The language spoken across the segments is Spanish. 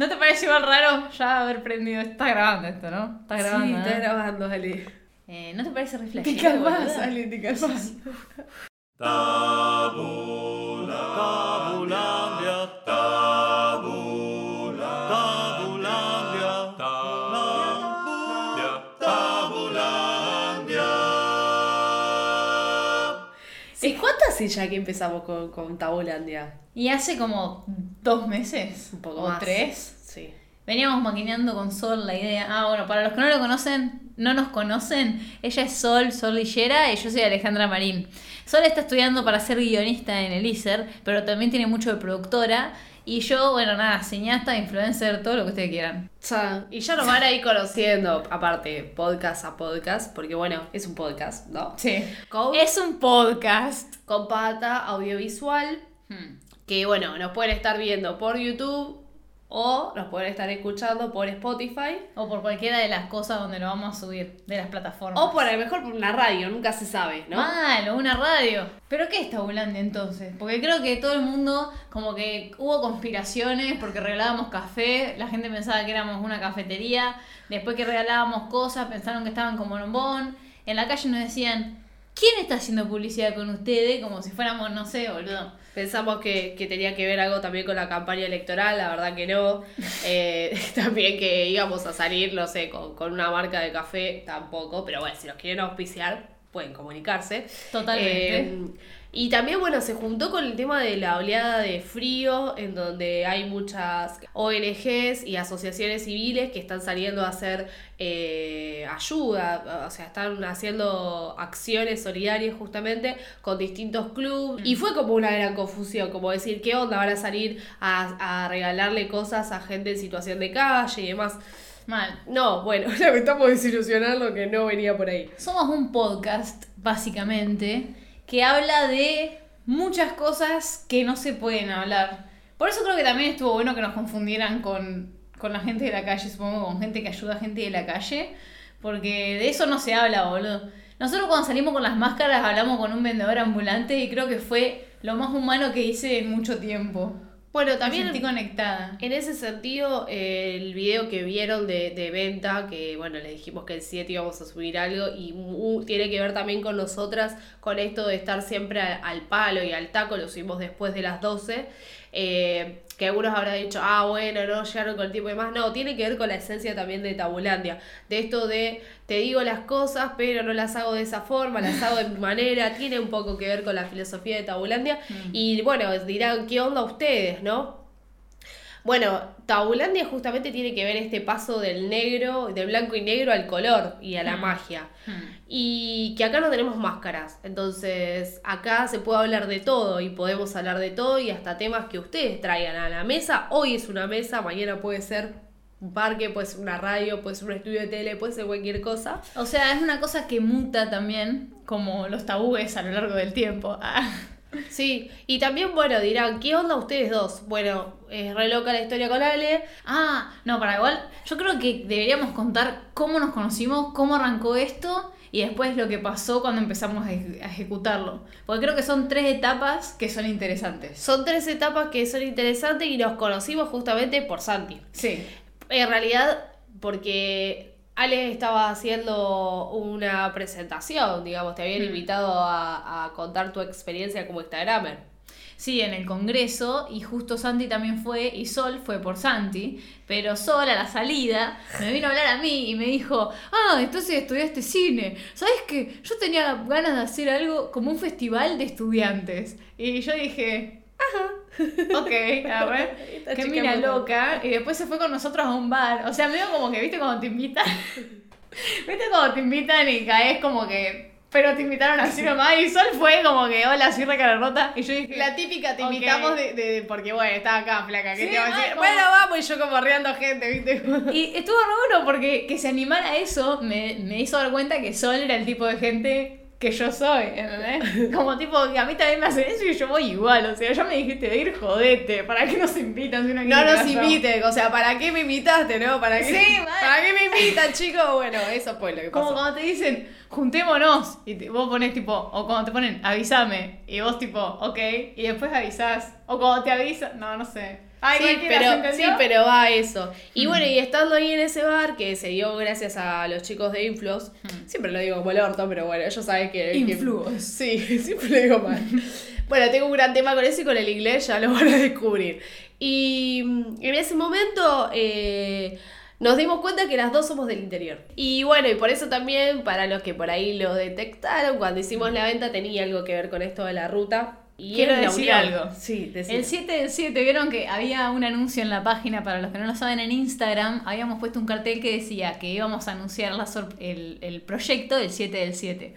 ¿No te parece igual raro ya haber prendido? Está grabando esto, ¿no? Está grabando. sí, está grabando, Ale. Eh, ¿No te parece Te reflexivo? calmas, Ale, te calmas. ¿Y cuánto hace ya que empezamos con, con Tabulandia? Y hace como dos meses. Un poco o más. tres. Sí. Veníamos maquineando con Sol la idea. Ah, bueno, para los que no lo conocen, no nos conocen, ella es Sol, Sol Lillera, y yo soy Alejandra Marín. Sol está estudiando para ser guionista en el ISER, pero también tiene mucho de productora. Y yo, bueno, nada, cineasta, influencer, todo lo que ustedes quieran. Y ya nos van a ir conociendo, aparte, podcast a podcast, porque bueno, es un podcast, ¿no? Sí. Con, Es un podcast. con pata audiovisual, Hmm. que bueno, nos pueden estar viendo por YouTube o nos pueden estar escuchando por Spotify O por cualquiera de las cosas donde lo vamos a subir, de las plataformas. o por a lo mejor por una radio, nunca se sabe, ¿no? Mal, o una radio. ¿Pero qué es Tabulandia entonces? Porque creo que todo el mundo, como que hubo conspiraciones porque regalábamos café, la gente pensaba que éramos una cafetería, después que regalábamos cosas pensaron que estaban como bombón, en la calle nos decían, ¿quién está haciendo publicidad con ustedes? Como si fuéramos, no sé, boludo. Pensamos que, que tenía que ver algo también con la campaña electoral, la verdad que no. Eh, también que íbamos a salir, no sé, con, con una marca de café, tampoco. Pero bueno, si nos quieren auspiciar, pueden comunicarse. Totalmente. Eh, y también, bueno, se juntó con el tema de la oleada de frío, en donde hay muchas ONGs y asociaciones civiles que están saliendo a hacer eh, ayuda, o sea, están haciendo acciones solidarias justamente con distintos clubes. Y fue como una gran confusión, como decir, ¿qué onda? Van a salir a, a regalarle cosas a gente en situación de calle y demás. Mal. No, bueno, lamentamos desilusionarlo que no venía por ahí. Somos un podcast, básicamente, que habla de muchas cosas que no se pueden hablar. Por eso creo que también estuvo bueno que nos confundieran con, con la gente de la calle, supongo, con gente que ayuda a gente de la calle, porque de eso no se habla, boludo. Nosotros cuando salimos con las máscaras hablamos con un vendedor ambulante y creo que fue lo más humano que hice en mucho tiempo. Bueno, También también sentí conectada. En ese sentido, eh, el video que vieron de, de venta, que bueno, les dijimos que el 7 íbamos a subir algo y mu- tiene que ver también con nosotras, con esto de estar siempre a- al palo y al taco, lo subimos después de las 12, eh, que algunos habrán dicho, ah, bueno, no, llegaron con el tiempo y demás. No, tiene que ver con la esencia también de Tabulandia, de esto de te digo las cosas, pero no las hago de esa forma, las hago de mi manera, tiene un poco que ver con la filosofía de Tabulandia. Y bueno, dirán, ¿qué onda ustedes, no? Bueno, Tabulandia justamente tiene que ver este paso del negro, del blanco y negro al color y a la Mm. magia. Hmm. Y que acá no tenemos máscaras. Entonces, acá se puede hablar de todo y podemos hablar de todo y hasta temas que ustedes traigan a la mesa. Hoy es una mesa, mañana puede ser un parque, puede ser una radio, puede ser un estudio de tele, puede ser cualquier cosa. O sea, es una cosa que muta también, como los tabúes a lo largo del tiempo. Ah. Sí, y también, bueno, dirán, ¿qué onda ustedes dos? Bueno, es re loca la historia con Ale. Ah, no, para igual, yo creo que deberíamos contar cómo nos conocimos, cómo arrancó esto y después lo que pasó cuando empezamos a, eje- a ejecutarlo. Porque creo que son tres etapas que son interesantes. Son tres etapas que son interesantes y nos conocimos justamente por Santi. Sí. En realidad, porque Ale estaba haciendo una presentación, digamos, te habían Mm. invitado a, a contar tu experiencia como Instagramer. Sí, en el Congreso, y justo Santi también fue, y Sol fue por Santi, pero Sol a la salida me vino a hablar a mí y me dijo, ah, entonces estudiaste cine. ¿Sabes qué? Yo tenía ganas de hacer algo como un festival de estudiantes. Y yo dije, ajá, ok, a ver, Esta qué mina me- loca. Y después se fue con nosotros a un bar. O sea, medio como que, viste, cuando te invitan, viste, cuando te invitan y caes como que... Pero te invitaron así nomás y Sol fue como que, hola, soy re cara rota. Y yo dije, La típica, te invitamos de, de- porque bueno, estaba acá, flaca, ¿qué Sí, te iba a decir? como- Bueno, vamos, y yo como riendo gente, ¿viste? Y estuvo re bueno porque que se animara a eso me, me hizo dar cuenta que Sol era el tipo de gente que yo soy, ¿entendés? Como tipo que a mí también me hacen eso y yo voy igual, o sea, ya me dijiste de ir, jodete, ¿para qué nos invitan si no No nos inviten, o sea, ¿para qué me invitaste, no? ¿Para qué, Sí. ¿Para qué me invitan, chicos? Bueno, eso fue lo que Como pasó. cuando te dicen, juntémonos, y te- vos pones tipo, o cuando te ponen, avísame, y vos tipo, ok, y después avisás, o cuando te avisan, no, no sé. Ay, sí, pero, sí, pero va a eso. Y bueno, y estando ahí en ese bar, que se dio gracias a los chicos de Influos, siempre lo digo como el orto, pero bueno, ellos saben que... que- Influos. sí, siempre lo digo mal. bueno, tengo un gran tema con eso y con el inglés ya lo van a descubrir. Y mm, en ese momento... eh, nos dimos cuenta que las dos somos del interior. Y bueno, y por eso también, para los que por ahí lo detectaron, cuando hicimos la venta tenía algo que ver con esto de la ruta. Y Quiero decir algo. Sí, decilo. El 7 del 7, vieron que había un anuncio en la página, para los que no lo saben, en Instagram, habíamos puesto un cartel que decía que íbamos a anunciar la el, el proyecto del 7 del 7.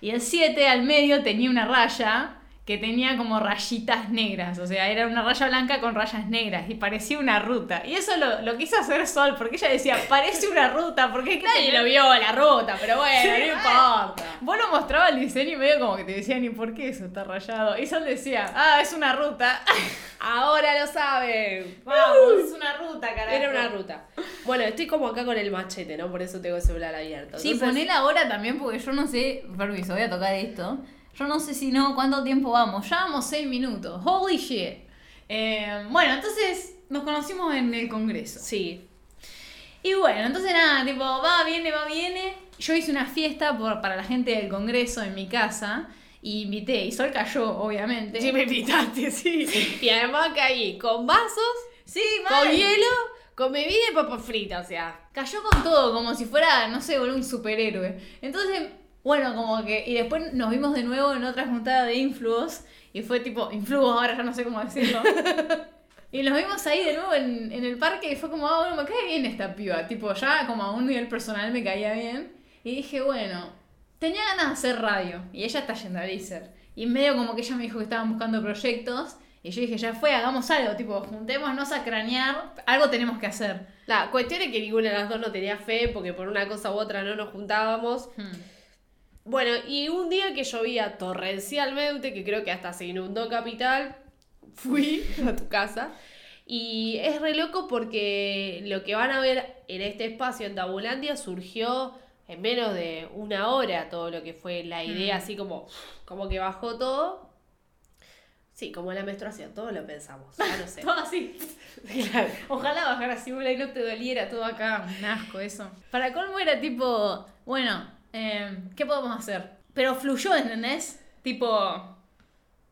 Y el 7 al medio tenía una raya que tenía como rayitas negras, o sea, era una raya blanca con rayas negras y parecía una ruta. Y eso lo, lo quiso hacer Sol, porque ella decía, parece una ruta, porque Nadie lo vio la ruta, pero bueno, Sí, no importa. Vos lo mostrabas el diseño y medio como que te decían, ¿y por qué eso está rayado? Y Sol decía, ah, es una ruta. Ahora lo saben. Vamos, es una ruta, carajo. Era una ruta. Bueno, estoy como acá con el machete, ¿no? Por eso tengo el celular abierto. Sí, Entonces, ponela ahora también porque yo no sé, permiso, voy a tocar esto. Yo no sé si no, cuánto tiempo vamos. Ya vamos seis minutos. Holy shit. Eh, bueno, entonces nos conocimos en el congreso. Sí. Y bueno, entonces nada, tipo, va, viene, va, viene. Yo hice una fiesta por, para la gente del congreso en mi casa. Y invité, y Sol cayó, obviamente. Sí, me invitaste, sí. Y además caí con vasos, Sí, con hielo, con bebida y papas fritas, o sea. Cayó con todo, como si fuera, no sé, un superhéroe. Entonces, bueno, como que. Y después nos vimos de nuevo en otra juntada de influos. Y fue tipo, influos, ahora ya no sé cómo decirlo. y nos vimos ahí de nuevo en, en el parque y fue como, ah, bueno, me cae bien esta piba. Tipo, ya como a un nivel personal me caía bien. Y dije, bueno, tenía ganas de hacer radio. Y ella está yendo a Deezer. Y medio como que ella me dijo que estaban buscando proyectos. Y yo dije, ya fue, hagamos algo, tipo, juntémonos a cranear. Algo tenemos que hacer. La cuestión es que ninguna de las dos no tenía fe porque por una cosa u otra no nos juntábamos. Hmm. Bueno, y un día que llovía torrencialmente, que creo que hasta se inundó Capital, fui a tu casa. Y es re loco porque lo que van a ver en este espacio en Tabulandia surgió en menos de una hora todo lo que fue la idea, Mm. así como, como que bajó todo. Sí, como la menstruación, todo lo pensamos, ya no sé. Todo así. Claro. Ojalá bajara así y no te doliera todo acá. Un asco eso. Para colmo era tipo, bueno, eh, ¿qué podemos hacer? Pero fluyó, ¿entendés? Tipo,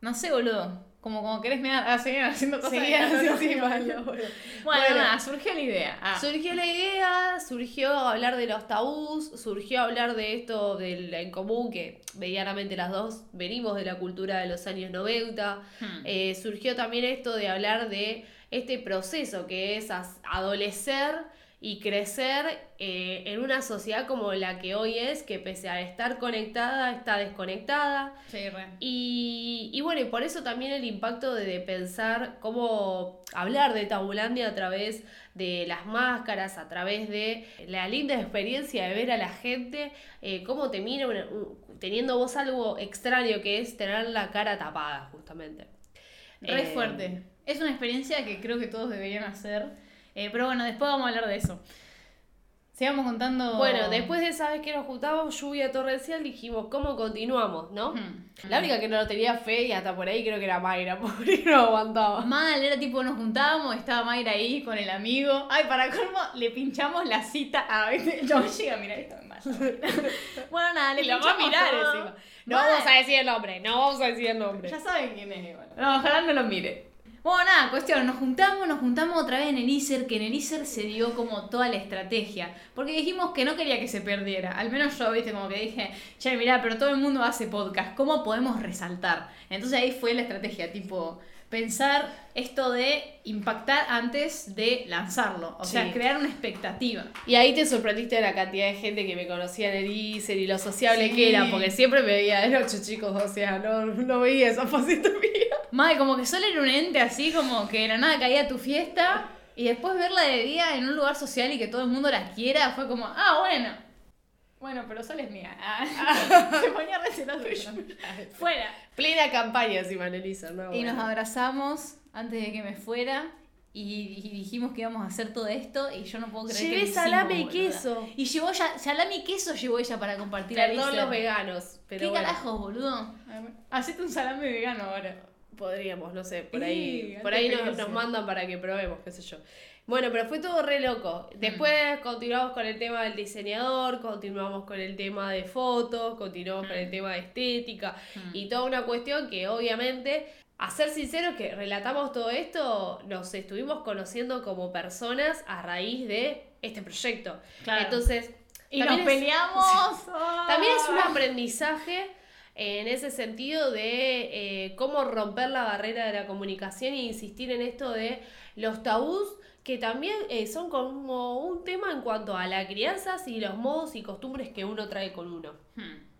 no sé, boludo. Como, como querés mirar, ah, seguían haciendo cosas. Seguían no- malo, Bueno, bueno. Bueno. nada, surgió la idea. Ah. Surgió la idea, surgió hablar de los tabús, surgió hablar de esto del en común, que medianamente las dos venimos de la cultura de los años 90. Hmm. Eh, surgió también esto de hablar de este proceso que es as- adolecer y crecer eh, en una sociedad como la que hoy es, que pese a estar conectada, está desconectada. Sí, re. Y, y bueno, y por eso también el impacto de, de pensar cómo hablar de Tabulandia a través de las máscaras, a través de la linda experiencia de ver a la gente, eh, cómo te mira una- teniendo vos algo extraño que es tener la cara tapada, justamente. Re Eh, fuerte. Es una experiencia que creo que todos deberían hacer. Eh, pero bueno, después vamos a hablar de eso. Sigamos contando. Bueno, después de esa vez que nos juntamos, lluvia torrencial, dijimos, ¿cómo continuamos, no? Hmm. La única que no tenía fe y hasta por ahí creo que era Mayra, pobre, no aguantaba. Mal, era tipo, nos juntábamos, estaba Mayra ahí con el amigo. Ay, para colmo, le pinchamos la cita a veces. Yo llega a mirar esto mal. bueno, nada, le Y lo va a mirar todo. encima. No Mal. vamos a decir el nombre, no vamos a decir el nombre. Ya saben quién es igual. No, ojalá no lo mire. Bueno, nada, cuestión, nos juntamos, nos juntamos otra vez en el ISER, que en el ISER se dio como toda la estrategia. Porque dijimos que no quería que se perdiera. Al menos yo, viste, como que dije, che, mirá, pero todo el mundo hace podcast, ¿cómo podemos resaltar? Entonces ahí fue la estrategia, tipo, pensar esto de impactar antes de lanzarlo. O sea, crear una expectativa. Y ahí te sorprendiste de la cantidad de gente que me conocía en el ISER y lo sociable Sí. que era, porque siempre me veía de noche, chicos, o sea, no, no veía esa faceta mía. Madre, como que solo era un ente así, como que de la nada caía a tu fiesta y después verla de día en un lugar social y que todo el mundo la quiera, fue como, ah, bueno. Bueno, pero Sol es mía. Ah. Se ponía receloso. Fuera. Plena campaña encima en el ISER, ¿no? Y nos Bueno. abrazamos antes de que me fuera y, y dijimos que íbamos a hacer todo esto y yo no puedo creer que Llevé lo hicimos, salame y boluda. queso. Y llevó ya, salame y queso llevó ella para compartir Perdón Iser. los veganos, pero ¿Qué bueno. carajos, boludo? Hacete un salame vegano ahora. Podríamos, no sé, por ahí, alta por ahí nos, nos mandan para que probemos, qué sé yo. Bueno, pero fue todo re loco. Después continuamos con el tema del diseñador, continuamos con el tema de fotos, continuamos con el tema de estética y toda una cuestión que obviamente, a ser sinceros que relatamos todo esto, nos estuvimos conociendo como personas a raíz de este proyecto. Claro. Entonces, Y nos es- peleamos. también es un aprendizaje en ese sentido de eh, cómo romper la barrera de la comunicación e insistir en esto de los tabús que también eh, son como un tema en cuanto a la crianza y los modos y costumbres que uno trae con uno. Hmm.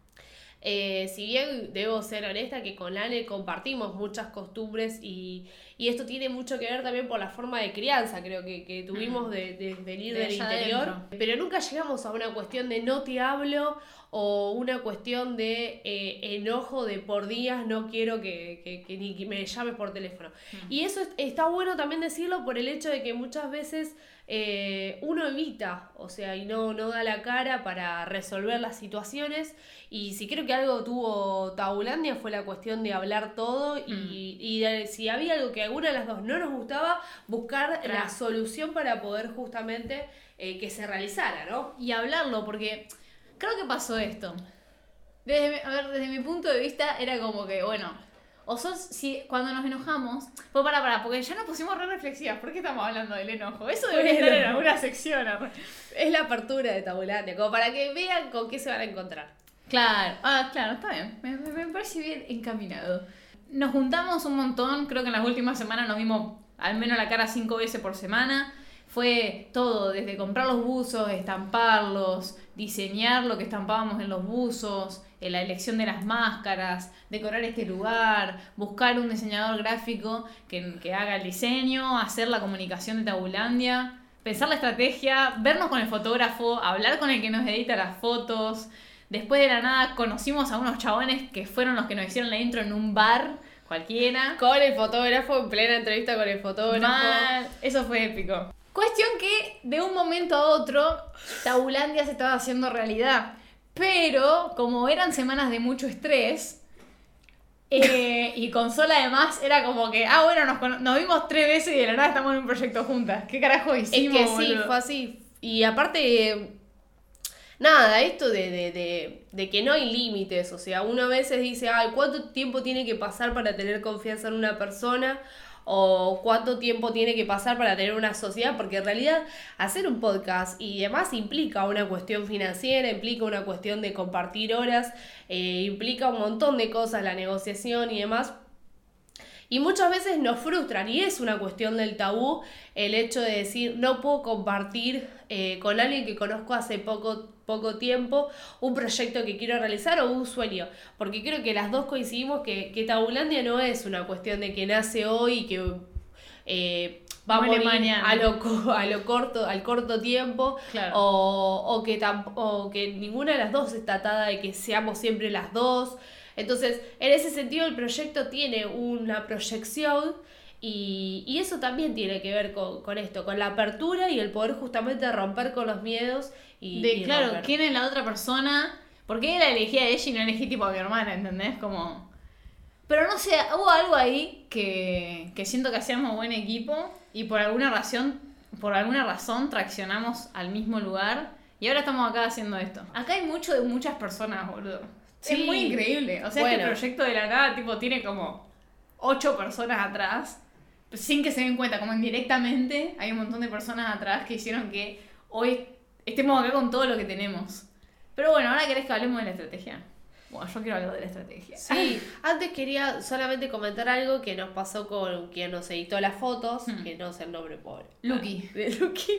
Eh, si bien debo ser honesta que con Lane compartimos muchas costumbres y, y esto tiene mucho que ver también por la forma de crianza, creo que, que tuvimos de, de venir De del interior, adentro. pero nunca llegamos a una cuestión de no te hablo o una cuestión de eh, enojo de por días no quiero que, que- que ni que me llames por teléfono. Y eso es- está bueno también decirlo por el hecho de que muchas veces eh, uno evita, o sea, y no, no da la cara para resolver las situaciones. Y si creo que algo tuvo Tabulandia fue la cuestión de hablar todo y, y de- si había algo que alguna de las dos no nos gustaba, buscar Claro. la solución para poder justamente eh, que se realizara, ¿no? y hablarlo, porque creo que pasó esto. Desde, a ver, desde mi punto de vista era como que, bueno, o sos, si cuando nos enojamos, pues para, para, porque ya nos pusimos re reflexivas, ¿por qué estamos hablando del enojo? Eso debería Bueno. estar en alguna sección. arre. Es la apertura de Tabulandia, como para que vean con qué se van a encontrar. Claro, ah, claro, está bien, me, me- me parece bien encaminado. Nos juntamos un montón, creo que en las últimas semanas nos vimos al menos la cara cinco veces por semana. Fue todo, desde comprar los buzos, estamparlos, diseñar lo que estampábamos en los buzos, eh, la elección de las máscaras, decorar este lugar, buscar un diseñador gráfico que, que haga el diseño, hacer la comunicación de Tabulandia, pensar la estrategia, vernos con el fotógrafo, hablar con el que nos edita las fotos. Después de la nada conocimos a unos chabones que fueron los que nos hicieron la intro en un bar cualquiera. Con el fotógrafo, en plena entrevista con el fotógrafo. Mal. Eso fue épico. Cuestión que de un momento a otro Tabulandia se estaba haciendo realidad. Pero como eran semanas de mucho estrés eh, y con Sol además era como que, ah bueno, nos, nos vimos tres veces y de la nada estamos en un proyecto juntas. ¿Qué carajo Es hicimos? que sí, boludo? fue así. Y aparte, nada, esto de, de, de, de que no hay límites. O sea, uno a veces dice, ay, ¿cuánto tiempo tiene que pasar para tener confianza en una persona? O cuánto tiempo tiene que pasar para tener una sociedad, porque en realidad hacer un podcast y demás implica una cuestión financiera, implica una cuestión de compartir horas, eh, implica un montón de cosas, la negociación y demás. Y muchas veces nos frustran y es una cuestión del tabú el hecho de decir no puedo compartir eh, con alguien que conozco hace poco, poco tiempo un proyecto que quiero realizar o un sueño. Porque creo que las dos coincidimos que, que Tabulandia no es una cuestión de que nace hoy y que eh, va a morir mañana. a lo, a lo corto, al corto tiempo. Claro. O, o que o que ninguna de las dos está atada de que seamos siempre las dos. Entonces, en ese sentido, el proyecto tiene una proyección y, y eso también tiene que ver con, con esto, con la apertura y el poder justamente romper con los miedos y, De, y claro. ¿quién es la otra persona? ¿Por qué la elegí a ella y no elegí tipo a mi hermana, ¿entendés? Como... Pero no sé, hubo algo ahí que, que siento que hacíamos buen equipo y por alguna razón, por alguna razón traccionamos al mismo lugar y ahora estamos acá haciendo esto. Acá hay mucho de muchas personas, boludo. Sí. Es muy increíble. O sea, Bueno. este proyecto de la nada tipo tiene como ocho personas atrás, sin que se den cuenta, como indirectamente hay un montón de personas atrás que hicieron que hoy estemos acá con todo lo que tenemos. Pero bueno, ahora querés que hablemos de la estrategia. Bueno, yo quiero hablar de la estrategia. Sí, antes quería solamente comentar algo que nos pasó con quien nos editó las fotos, Hmm. que no sé el nombre pobre. Lucky. De Lucky,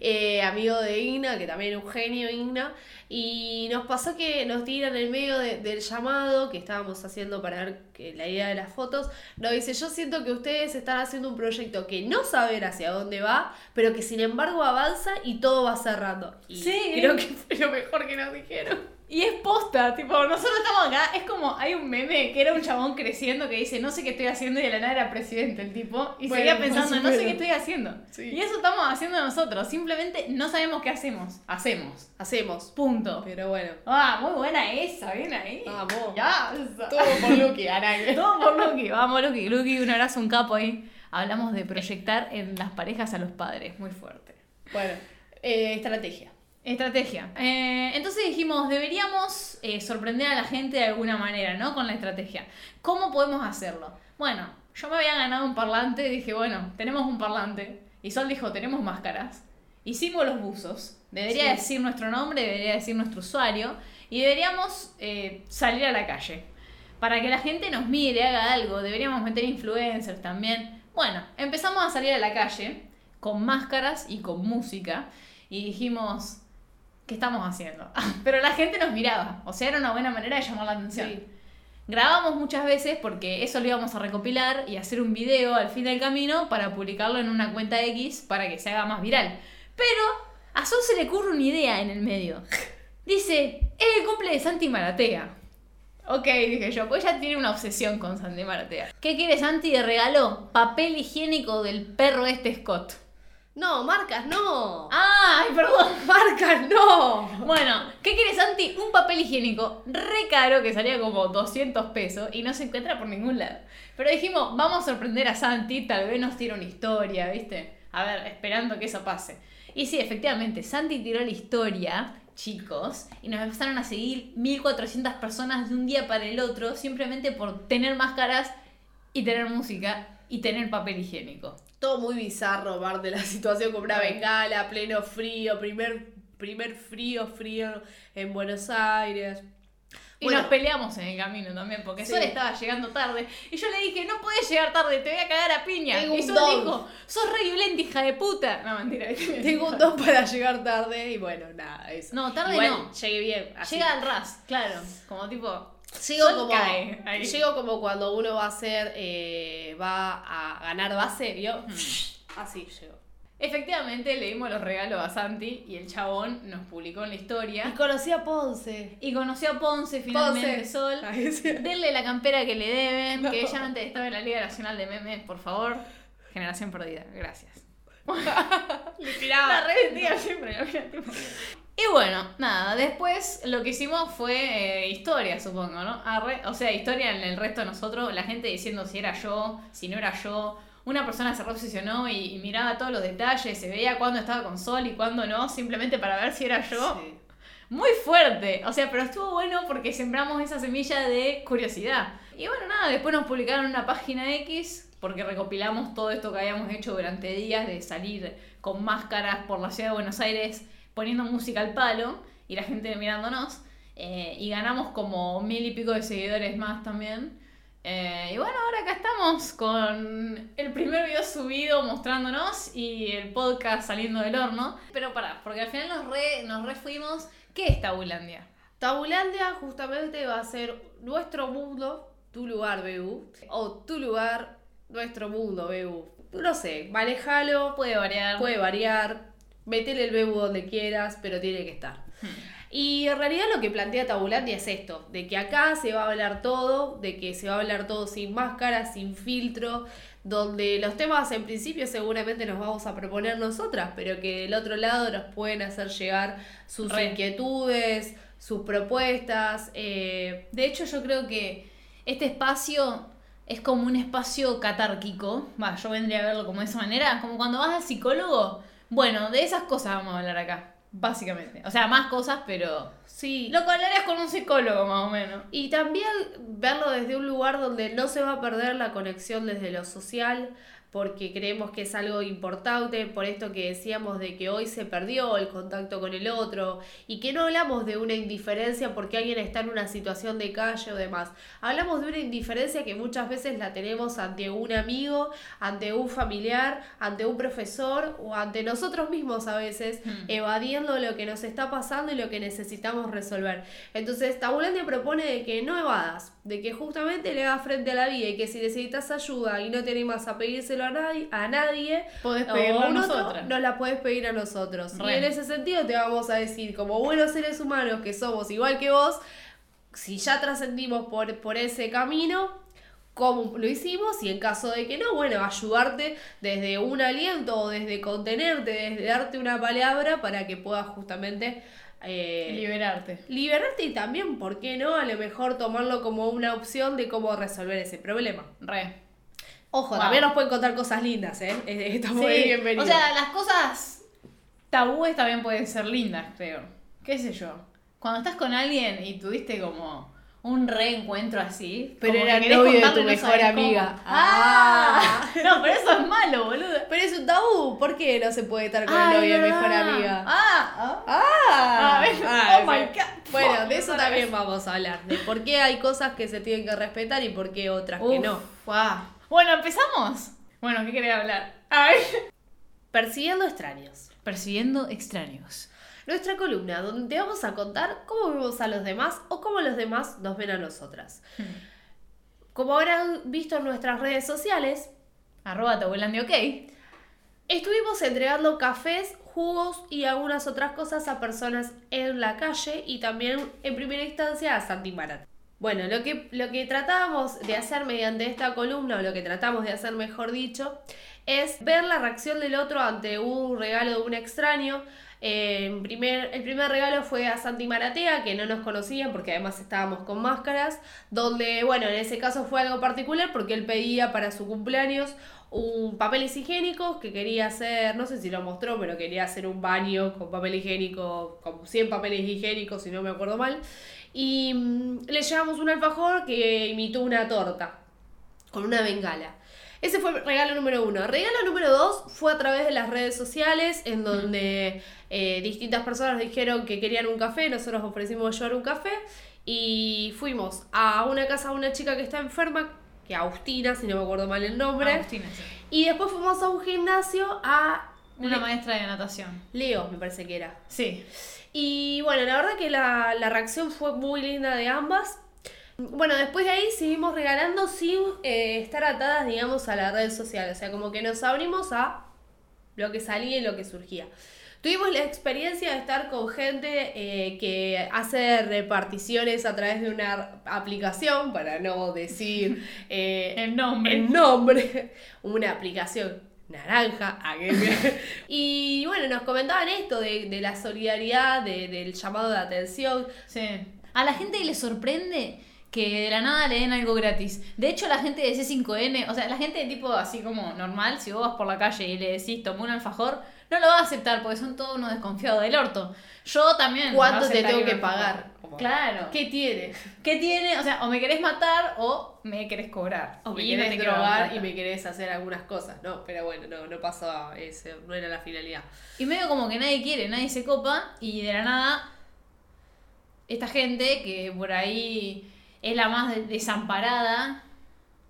eh, amigo de Igna, que también es un genio Igna, y nos pasó que nos tiran en el medio de- del llamado que estábamos haciendo para ver que la idea de las fotos, nos dice, yo siento que ustedes están haciendo un proyecto que no saben hacia dónde va, pero que sin embargo avanza y todo va cerrando. Y Sí. creo que fue lo mejor que nos dijeron. Y es posta, tipo, nosotros estamos acá, es como, hay un meme que era un chabón creciendo que dice, no sé qué estoy haciendo y de la nada era presidente el tipo, y Bueno, seguía pensando, no sé qué estoy haciendo. Sí. Y eso estamos haciendo nosotros, simplemente no sabemos qué hacemos, hacemos, Hacemos. punto. Pero bueno. Ah, muy buena esa, bien ahí. Vamos. Ya, Todo por Lucky, Arang. todo por Lucky, vamos Lucky, Lucky, un abrazo, un capo ahí. Hablamos de proyectar en las parejas a los padres, muy fuerte. Bueno, eh, estrategia. Estrategia. Eh, entonces dijimos, deberíamos eh, sorprender a la gente de alguna manera, ¿no? Con la estrategia. ¿Cómo podemos hacerlo? Bueno, yo me había ganado un parlante, dije, bueno, tenemos un parlante. Y Sol dijo, tenemos máscaras. Hicimos los buzos. Debería Sí. decir nuestro nombre, debería decir nuestro usuario. Y deberíamos eh, salir a la calle. Para que la gente nos mire, haga algo. Deberíamos meter influencers también. Bueno, empezamos a salir a la calle con máscaras y con música. Y dijimos, ¿qué estamos haciendo? Pero la gente nos miraba. O sea, era una buena manera de llamar la atención. Sí. Grabamos muchas veces porque eso lo íbamos a recopilar y hacer un video al fin del camino para publicarlo en una cuenta X para que se haga más viral. Pero a Sol se le ocurre una idea en el medio. Dice, es el cumple de Santi Maratea. Ok, dije yo, pues ella tiene una obsesión con Santi Maratea. ¿Qué quiere Santi de regalo? Papel higiénico del perro este Scott. No, marcas, no. ¡Ay, perdón! Marcas, no. Bueno, ¿qué quiere Santi? Un papel higiénico re caro que salía como 200 pesos y no se encuentra por ningún lado. Pero dijimos, vamos a sorprender a Santi, tal vez nos tire una historia, ¿viste? A ver, esperando que eso pase. Y sí, efectivamente, Santi tiró la historia, chicos, y nos empezaron a seguir 1400 personas de un día para el otro simplemente por tener máscaras y tener música y tener papel higiénico. Todo muy bizarro, de la situación con una bengala, pleno frío, primer, primer frío, frío en Buenos Aires. Y Bueno. nos peleamos en el camino también, porque Sí. Sol estaba llegando tarde. Y yo le dije, no puedes llegar tarde, te voy a cagar a piña. Tengo y Sol don. dijo, sos re violenta, hija de puta. No, mentira. Tengo un don para llegar tarde y bueno, nada, eso. No, tarde Igual no. Llegué bien. así. Llega al ras, claro. Como tipo. Sol como, cae ahí. llego como cuando uno va a hacer, eh, va a ganar base, ¿vio? Así llego. Efectivamente, le dimos los regalos a Santi y el chabón nos publicó en la Y historia. conocí a Ponce. Y conoció a Ponce finalmente, Ponce. Sol. Sí. Denle la campera que le deben, No. que ella antes estaba en la Liga Nacional de Memes, por favor. Generación perdida, gracias. Le La tiraba. reventía siempre. Y bueno, nada, después lo que hicimos fue eh, historia, supongo, ¿no? Arre- o sea, historia en el resto de nosotros, la gente diciendo si era yo, si no era yo. Una persona se reobsesionó y, y miraba todos los detalles, se veía cuándo estaba con Sol y cuándo no, simplemente para ver si era yo. Sí. Muy fuerte, o sea, pero estuvo bueno porque sembramos esa semilla de curiosidad. Y bueno, nada, después nos publicaron una página X porque recopilamos todo esto que habíamos hecho durante días de salir con máscaras por la ciudad de Buenos Aires poniendo música al palo y la gente mirándonos. Eh, y ganamos como mil y pico de seguidores más también. Eh, y bueno, ahora acá estamos con el primer video subido mostrándonos y el podcast saliendo del horno. Pero pará, porque al final nos re, nos re fuimos. ¿Qué es Tabulandia? Tabulandia justamente va a ser nuestro mundo, tu lugar, BU. O tu lugar, nuestro mundo, BU. No sé, manejalo, Puede variar. puede variar, metele el BU donde quieras, pero tiene que estar. Y en realidad lo que plantea Tabulandia es esto, de que acá se va a hablar todo, de que se va a hablar todo sin máscara, sin filtro, donde los temas en principio seguramente nos vamos a proponer nosotras, pero que del otro lado nos pueden hacer llegar sus Re. inquietudes, sus propuestas. eh, De hecho, yo creo que este espacio es como un espacio catárquico. Va, yo vendría a verlo como de esa manera. Como cuando vas al psicólogo. Bueno, de esas cosas vamos a hablar acá. Básicamente. O sea, más cosas, pero. sí, Lo que hablarías con un psicólogo, más o menos. Y también verlo desde un lugar donde no se va a perder la conexión desde lo social, porque creemos que es algo importante, por esto que decíamos de que hoy se perdió el contacto con el otro, y que no hablamos de una indiferencia porque alguien está en una situación de calle o demás. Hablamos de una indiferencia que muchas veces la tenemos ante un amigo, ante un familiar, ante un profesor o ante nosotros mismos a veces, Hmm. evadiendo lo que nos está pasando y lo que necesitamos resolver. Entonces, Tabulandia propone de que no evadas, de que justamente le hagas frente a la vida y que si necesitas ayuda y no te animas a pedírselo a nadie, a nadie Podés pedirlo a nosotras. nos la puedes pedir a nosotros. Re. Y en ese sentido te vamos a decir, como buenos seres humanos que somos igual que vos, si ya trascendimos por, por ese camino, cómo lo hicimos y en caso de que no, bueno, ayudarte desde un aliento o desde contenerte, desde darte una palabra para que puedas justamente eh, Liberarte. liberarte y también, ¿por qué no? A lo mejor tomarlo como una opción de cómo resolver ese problema. Re. Ojo, Wow. también nos pueden contar cosas lindas, ¿eh? Eh, Está muy Sí, bienvenido. O sea, las cosas tabúes también pueden ser lindas, creo. ¿Qué sé yo? Cuando estás con alguien y tuviste como un reencuentro así. Pero como era que novio de tu mejor cómo. amiga. ¡Ah! No, pero eso es malo, boludo. Pero es un tabú, ¿por qué no se puede estar con el novio de mejor amiga? Ah, ah. Ah, A ver, ah, oh my. God. Bueno, de eso también vamos a hablar, de por qué hay cosas que se tienen que respetar y por qué otras que no. ah. Bueno, ¿empezamos? Bueno, ¿qué quería hablar? A ver. Persiguiendo extraños. Persiguiendo extraños. Nuestra columna, donde te vamos a contar cómo vemos a los demás o cómo los demás nos ven a nosotras. Como habrán visto en nuestras redes sociales, Arroba Tabulandia OK. Estuvimos entregando cafés, jugos y algunas otras cosas a personas en la calle y también en primera instancia a Santi Marat. Bueno, lo que, lo que tratábamos de hacer mediante esta columna, o lo que tratamos de hacer mejor dicho, es ver la reacción del otro ante un regalo de un extraño. Primer, el primer regalo fue a Santi Maratea, que no nos conocían porque además estábamos con máscaras, donde, bueno, en ese caso fue algo particular porque él pedía para su cumpleaños un papeles higiénicos que quería hacer, no sé si lo mostró, pero quería hacer un baño con papel higiénico, con 100 papeles higiénicos, si no me acuerdo mal. Y mm, le llevamos un alfajor que imitó una torta, con una bengala. Ese fue regalo número uno. Regalo número dos fue a través de las redes sociales, en donde eh, distintas personas dijeron que querían un café, nosotros ofrecimos llevar un café y fuimos a una casa de una chica que está enferma, que Agustina, si no me acuerdo mal el nombre, Agustina, sí. y después fuimos a un gimnasio a Una Le- maestra de natación. Leo, me parece que era. Sí. Y bueno, la verdad que la, la reacción fue muy linda de ambas. Bueno, después de ahí seguimos regalando sin eh, estar atadas, digamos, a la red social. O sea, como que nos abrimos a lo que salía y lo que surgía. Tuvimos la experiencia de estar con gente eh, que hace reparticiones a través de una aplicación, para no decir eh, El nombre. el nombre, una aplicación naranja. que- y bueno, nos comentaban esto de, de la solidaridad, de- del llamado de atención. Sí. A la gente le sorprende que de la nada le den algo gratis. De hecho, la gente de C5N, o sea, la gente de tipo así como normal, si vos vas por la calle y le decís tomé un alfajor, no lo va a aceptar porque son todos unos desconfiados del orto. Yo también. ¿Cuánto te tengo que pagar? Como, Claro. ¿Qué, ¿Qué tiene? tiene? O sea, o me querés matar o me querés cobrar. O me Y no querés te quiero dar drogar y me querés hacer algunas cosas. No, pero bueno, no, no pasó eso, no era la finalidad. Y medio como que nadie quiere, nadie se copa y de la nada esta gente que por ahí es la más de- desamparada,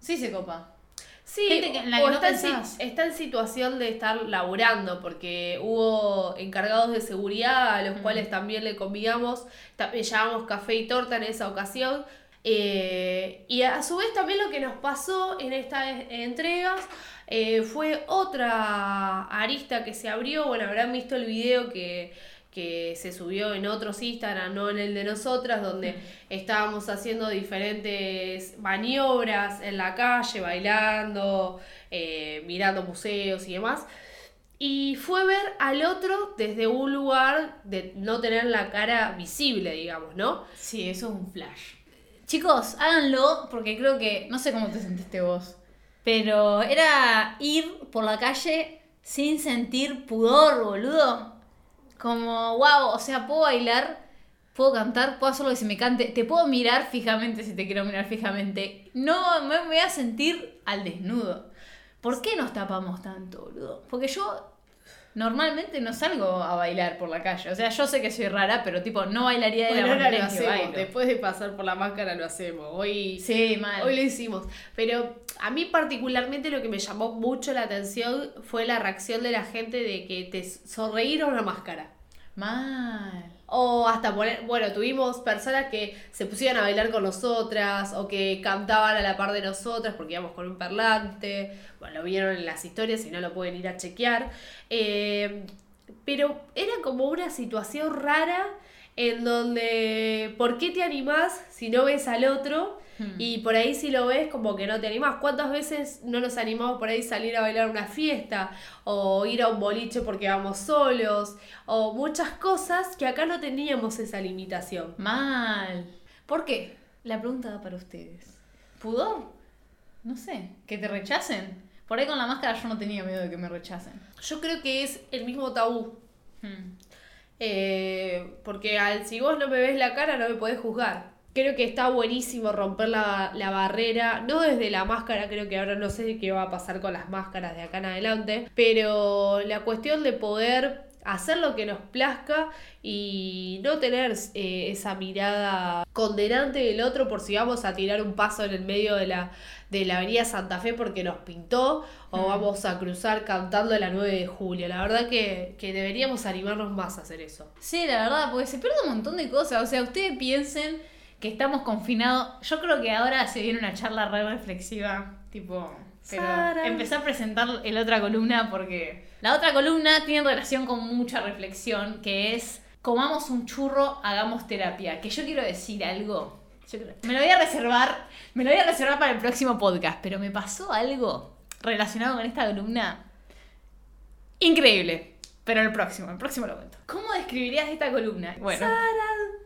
sí se copa. Sí, Gente que- en la o que no está, en, está situación de estar laburando, porque hubo encargados de seguridad a los Mm. cuales también le convidamos, también llevamos café y torta en esa ocasión. eh, y a su vez también lo que nos pasó en estas e- entregas eh, fue otra arista que se abrió, bueno, habrán visto el video que, que se subió en otros Instagram, no en el de nosotras, donde estábamos haciendo diferentes maniobras en la calle, bailando, eh, mirando museos y demás. Y fue ver al otro desde un lugar de no tener la cara visible, digamos, ¿no? Sí, eso es un flash. Chicos, háganlo porque creo que, no sé cómo te sentiste vos, pero era ir por la calle sin sentir pudor, boludo. Como, wow, o sea, puedo bailar, puedo cantar, puedo hacer lo que se me cante, te puedo mirar fijamente si te quiero mirar fijamente. No me, voy a sentir al desnudo. ¿Por qué nos tapamos tanto, boludo? Porque yo normalmente no salgo a bailar por la calle. O sea, yo sé que soy rara, pero tipo, no bailaría de Bueno, la manera que bailo. después de pasar por la máscara lo hacemos. Hoy, Sí, mal. hoy lo hicimos. Pero a mí particularmente lo que me llamó mucho la atención fue la reacción de la gente de que te sonreír a una máscara. Mal. O hasta poner, bueno, tuvimos personas que se pusieron a bailar con nosotras o que cantaban a la par de nosotras porque íbamos con un parlante. Bueno, lo vieron en las historias y no lo pueden ir a chequear. Eh, pero era como una situación rara en donde, ¿por qué te animás si no ves al otro? Hmm. Y por ahí si lo ves como que no te animás. ¿Cuántas veces no nos animamos por ahí salir a bailar una fiesta? O ir a un boliche porque vamos solos. O muchas cosas que acá no teníamos esa limitación. Mal. ¿Por qué? La pregunta va para ustedes. ¿Pudor? No sé. ¿Que te rechacen? Por ahí con la máscara yo no tenía miedo de que me rechacen. Yo creo que es el mismo tabú. Hmm. Eh, porque al, si vos no me ves la cara no me podés juzgar. Creo que está buenísimo romper la, la barrera, no desde la máscara, creo que ahora no sé qué va a pasar con las máscaras de acá en adelante, pero la cuestión de poder hacer lo que nos plazca y no tener eh, esa mirada condenante del otro por si vamos a tirar un paso en el medio de la, de la avenida Santa Fe porque nos pintó o Mm. vamos a cruzar cantando la 9 de julio. La verdad que, que deberíamos animarnos más a hacer eso. Sí, la verdad, porque se pierde un montón de cosas. O sea, ustedes piensen que estamos confinados. Yo creo que ahora se viene una charla re reflexiva. Tipo. Pero Sara. empecé a presentar la otra columna porque. La otra columna tiene relación con mucha reflexión, que es comamos un churro, hagamos terapia. Que yo quiero decir algo. Yo creo- me lo voy a reservar. Me lo voy a reservar para el próximo podcast. Pero me pasó algo relacionado con esta columna increíble. Pero el próximo, el próximo lo cuento. ¿Cómo describirías esta columna? Bueno.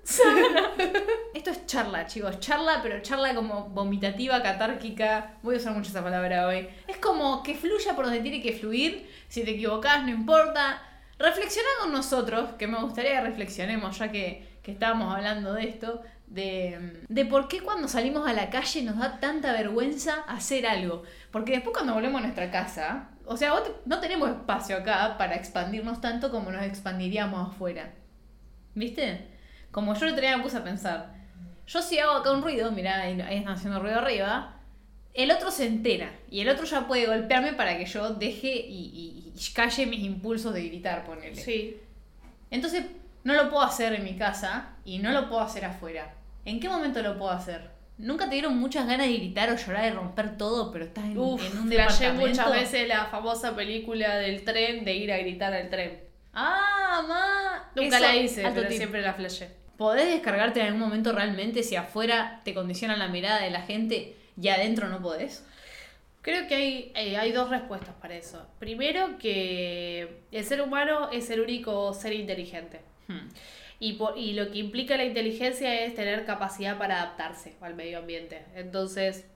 Esto es charla, chicos. Charla, pero charla como vomitativa, catárquica. Voy a usar mucho esa palabra hoy. Es como que fluya por donde tiene que fluir. Si te equivocás, no importa. Reflexiona con nosotros, que me gustaría que reflexionemos, ya que, que estábamos hablando de esto, de, de por qué cuando salimos a la calle nos da tanta vergüenza hacer algo. Porque después cuando volvemos a nuestra casa, o sea, no tenemos espacio acá para expandirnos tanto como nos expandiríamos afuera. ¿Viste? Como yo el otro día me puse a pensar, yo si hago acá un ruido, mirá, ahí, están haciendo ruido arriba, el otro se entera y el otro ya puede golpearme para que yo deje y, y- y calle mis impulsos de gritar, ponele. Sí. Entonces, no lo puedo hacer en mi casa y no lo puedo hacer afuera. ¿En qué momento lo puedo hacer? ¿Nunca te dieron muchas ganas de gritar o llorar y romper todo, pero estás en, Uf, en un flashé departamento? muchas veces la famosa película del tren de ir a gritar al tren. Ah, ma. Nunca Eso, la hice, pero tip. siempre la flashé. ¿Podés descargarte en algún momento realmente si afuera te condicionan la mirada de la gente y adentro no podés? Creo que hay, eh, hay dos respuestas para eso. Primero, que el ser humano es el único ser inteligente. Hmm. Y, por- y lo que implica la inteligencia es tener capacidad para adaptarse al medio ambiente. Entonces,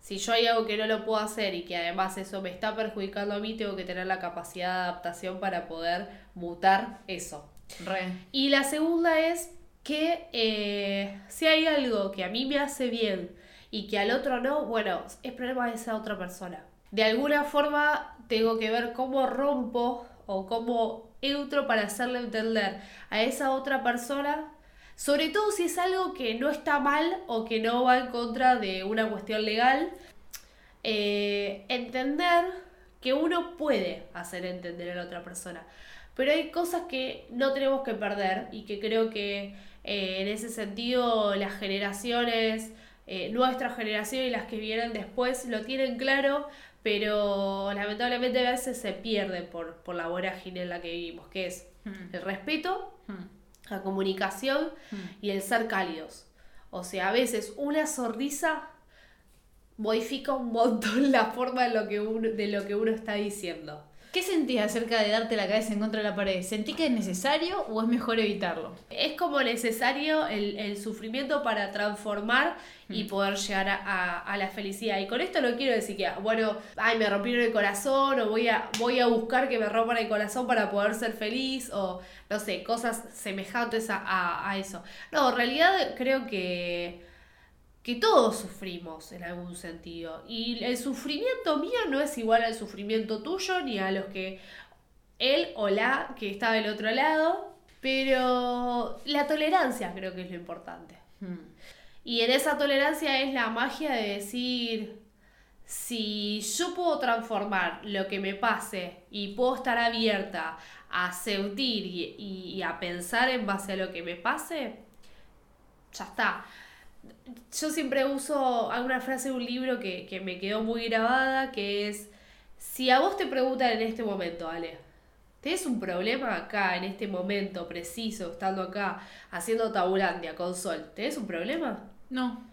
si yo hay algo que no lo puedo hacer y que además eso me está perjudicando a mí, tengo que tener la capacidad de adaptación para poder mutar eso. Re. Y la segunda es que eh, si hay algo que a mí me hace bien y que al otro no, bueno, es problema de esa otra persona. De alguna forma tengo que ver cómo rompo o cómo entro para hacerle entender a esa otra persona, sobre todo si es algo que no está mal o que no va en contra de una cuestión legal, eh, entender que uno puede hacer entender a la otra persona. Pero hay cosas que no tenemos que perder y que creo que eh, en ese sentido las generaciones, eh, nuestra generación y las que vienen después lo tienen claro, pero lamentablemente a veces se pierden por, por la vorágine en la que vivimos, que es Hmm. el respeto, Hmm. la comunicación Hmm. y el ser cálidos. O sea, a veces una sonrisa modifica un montón la forma de lo que uno, de lo que uno está diciendo. ¿Qué sentís acerca de darte la cabeza en contra de la pared? ¿Sentís que es necesario o es mejor evitarlo? Es como necesario el, el sufrimiento para transformar y poder llegar a, a- a la felicidad. Y con esto no quiero decir que, bueno, ay, me rompieron el corazón o voy a, voy a buscar que me rompan el corazón para poder ser feliz o, no sé, cosas semejantes a- a eso. No, en realidad creo que, que todos sufrimos en algún sentido. Y el sufrimiento mío no es igual al sufrimiento tuyo ni a los que él o la que está del otro lado, pero la tolerancia creo que es lo importante. Hmm. Y en esa tolerancia es la magia de decir, si yo puedo transformar lo que me pase y puedo estar abierta a sentir y, y- y a pensar en base a lo que me pase, ya está. Yo siempre uso alguna frase de un libro que, que me quedó muy grabada, que es, si a vos te preguntan en este momento, Ale, ¿tenés un problema acá, en este momento preciso, estando acá, haciendo tabulandia con sol? ¿Tenés un problema? No.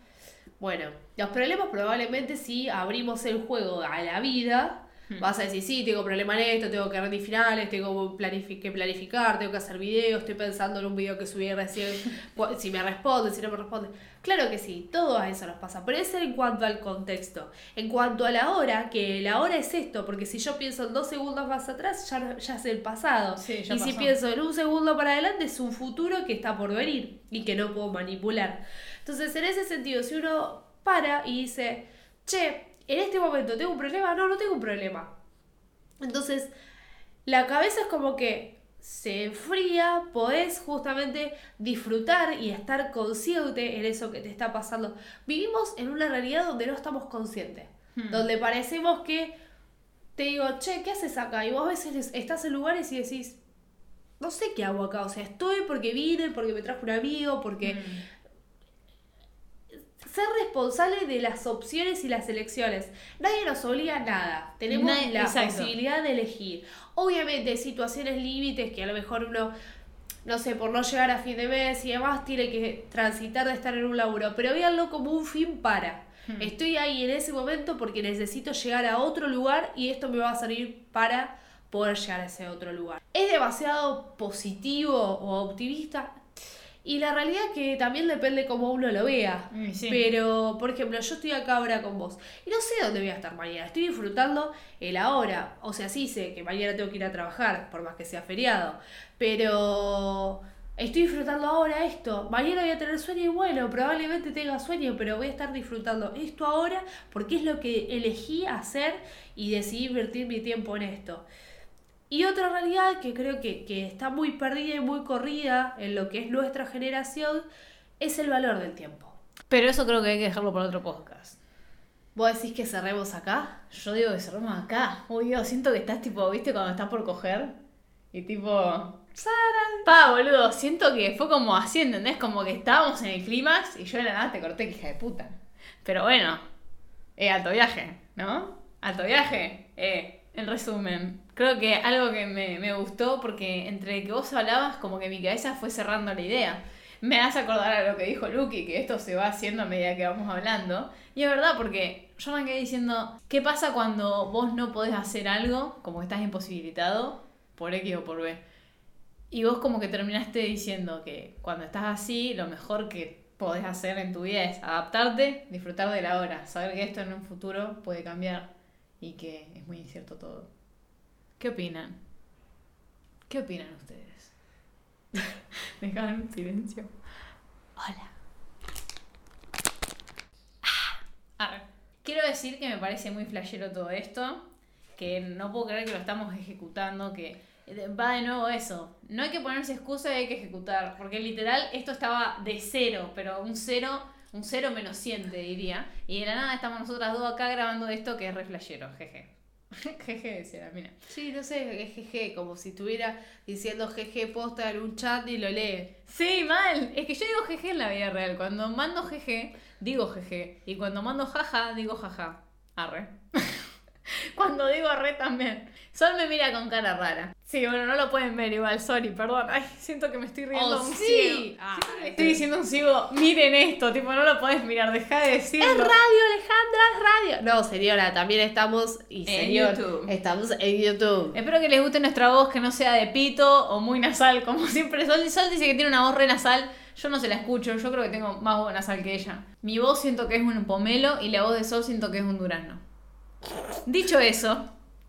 Bueno, los problemas probablemente si abrimos el juego a la vida, vas a decir, sí, tengo problema en esto, tengo que rendir finales, tengo que planificar, tengo que hacer videos, estoy pensando en un video que subí recién, si me responde, si no me responde. Claro que sí, todo a eso nos pasa, pero es en cuanto al contexto. En cuanto a la hora, que la hora es esto, porque si yo pienso en dos segundos más atrás, ya, ya es el pasado. Sí, ya y si pienso en un segundo para adelante, es un futuro que está por venir y que no puedo manipular. Entonces, en ese sentido, si uno para y dice, che, en este momento tengo un problema, no, no tengo un problema. Entonces, la cabeza es como que se enfría, podés justamente disfrutar y estar consciente en eso que te está pasando. Vivimos en una realidad donde no estamos conscientes, Hmm. donde parecemos que te digo, che, ¿qué haces acá? Y vos a veces estás en lugares y decís, no sé qué hago acá, o sea, estoy porque vine, porque me trajo un amigo, porque Mm. Ser responsable de las opciones y las elecciones. Nadie nos obliga a nada. Tenemos Nadie- la exacto. posibilidad de elegir. Obviamente situaciones límites que a lo mejor uno, no sé, por no llegar a fin de mes y demás, tiene que transitar de estar en un laburo. Pero véanlo como un fin para. Hmm. Estoy ahí en ese momento porque necesito llegar a otro lugar y esto me va a servir para poder llegar a ese otro lugar. ¿Es demasiado positivo o optimista? Y la realidad es que también depende cómo uno lo vea. Mm, sí. Pero, por ejemplo, yo estoy acá ahora con vos y no sé dónde voy a estar mañana. Estoy disfrutando el ahora. O sea, sí sé que mañana tengo que ir a trabajar, por más que sea feriado. Pero estoy disfrutando ahora esto. Mañana voy a tener sueño y bueno, probablemente tenga sueño, pero voy a estar disfrutando esto ahora porque es lo que elegí hacer y decidí invertir mi tiempo en esto. Y otra realidad que creo que, que está muy perdida y muy corrida en lo que es nuestra generación es el valor del tiempo. Pero eso creo que hay que dejarlo para otro podcast. ¿Vos decís que cerremos acá? Yo digo que cerramos acá. Uy, Dios, siento que estás tipo, ¿viste? Cuando estás por coger. Y tipo. Pa, boludo. Siento que fue como así, ¿entendés? Como que estábamos en el clímax y yo de la nada te corté, que hija de puta. Pero bueno. Eh, alto viaje, ¿no? Alto viaje. Eh, en resumen. Creo que algo que me, me gustó porque entre que vos hablabas, como que mi cabeza fue cerrando la idea. Me hace acordar a lo que dijo Lucky, que esto se va haciendo a medida que vamos hablando. Y es verdad, porque yo me quedé diciendo, ¿qué pasa cuando vos no podés hacer algo, como que estás imposibilitado, por X o por B? Y vos como que terminaste diciendo que cuando estás así, lo mejor que podés hacer en tu vida es adaptarte, disfrutar de la hora, saber que esto en un futuro puede cambiar y que es muy incierto todo. ¿Qué opinan? ¿Qué opinan ustedes? Dejaron un silencio. Hola. Ah, arre. Quiero decir que me parece muy flashero todo esto, que no puedo creer que lo estamos ejecutando, que va de nuevo eso. No hay que ponerse excusa y hay que ejecutar, porque literal esto estaba de cero, pero un cero, un cero menos 100 te diría. Y de la nada estamos nosotras dos acá grabando esto que es re flashero, jeje. jeje, decía la mina. Sí, no sé, es jeje, como si estuviera diciendo jeje posta en un chat y lo lee. Sí, mal. Es que yo digo jeje en la vida real. Cuando mando jeje, digo jeje. Y cuando mando jaja, digo jaja. Arre. cuando digo arre también. Sol me mira con cara rara. Sí, bueno, no lo pueden ver igual, sorry, perdón. Ay, siento que me estoy riendo Oh, un sí. Ah, le estoy diciendo un ciego, miren esto, tipo, no lo podés mirar, deja de decirlo. Es radio, Alejandra, es radio. No, señora, también estamos y En señor, YouTube. estamos en YouTube. Espero que les guste nuestra voz, que no sea de pito o muy nasal, como siempre. Sol, Sol dice que tiene una voz re nasal. Yo no se la escucho, yo creo que tengo más voz nasal que ella. Mi voz siento que es un pomelo y la voz de Sol siento que es un durazno. Dicho eso,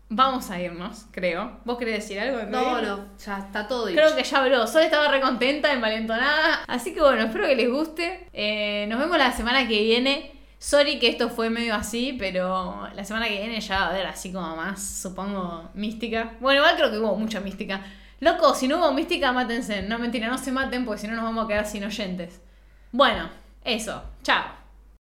vamos a irnos, creo. ¿Vos querés decir algo? No, no, ya está todo dicho. Creo que ya habló. Sol estaba re contenta, envalentonada. Así que bueno, espero que les guste. Eh, nos vemos la semana que viene. Sorry que esto fue medio así, pero la semana que viene ya va a haber así como más, supongo, mística. Bueno, igual creo que hubo mucha mística. Loco, si no hubo mística, mátense. No, mentira, no se maten porque si no nos vamos a quedar sin oyentes. Bueno, eso. Chao.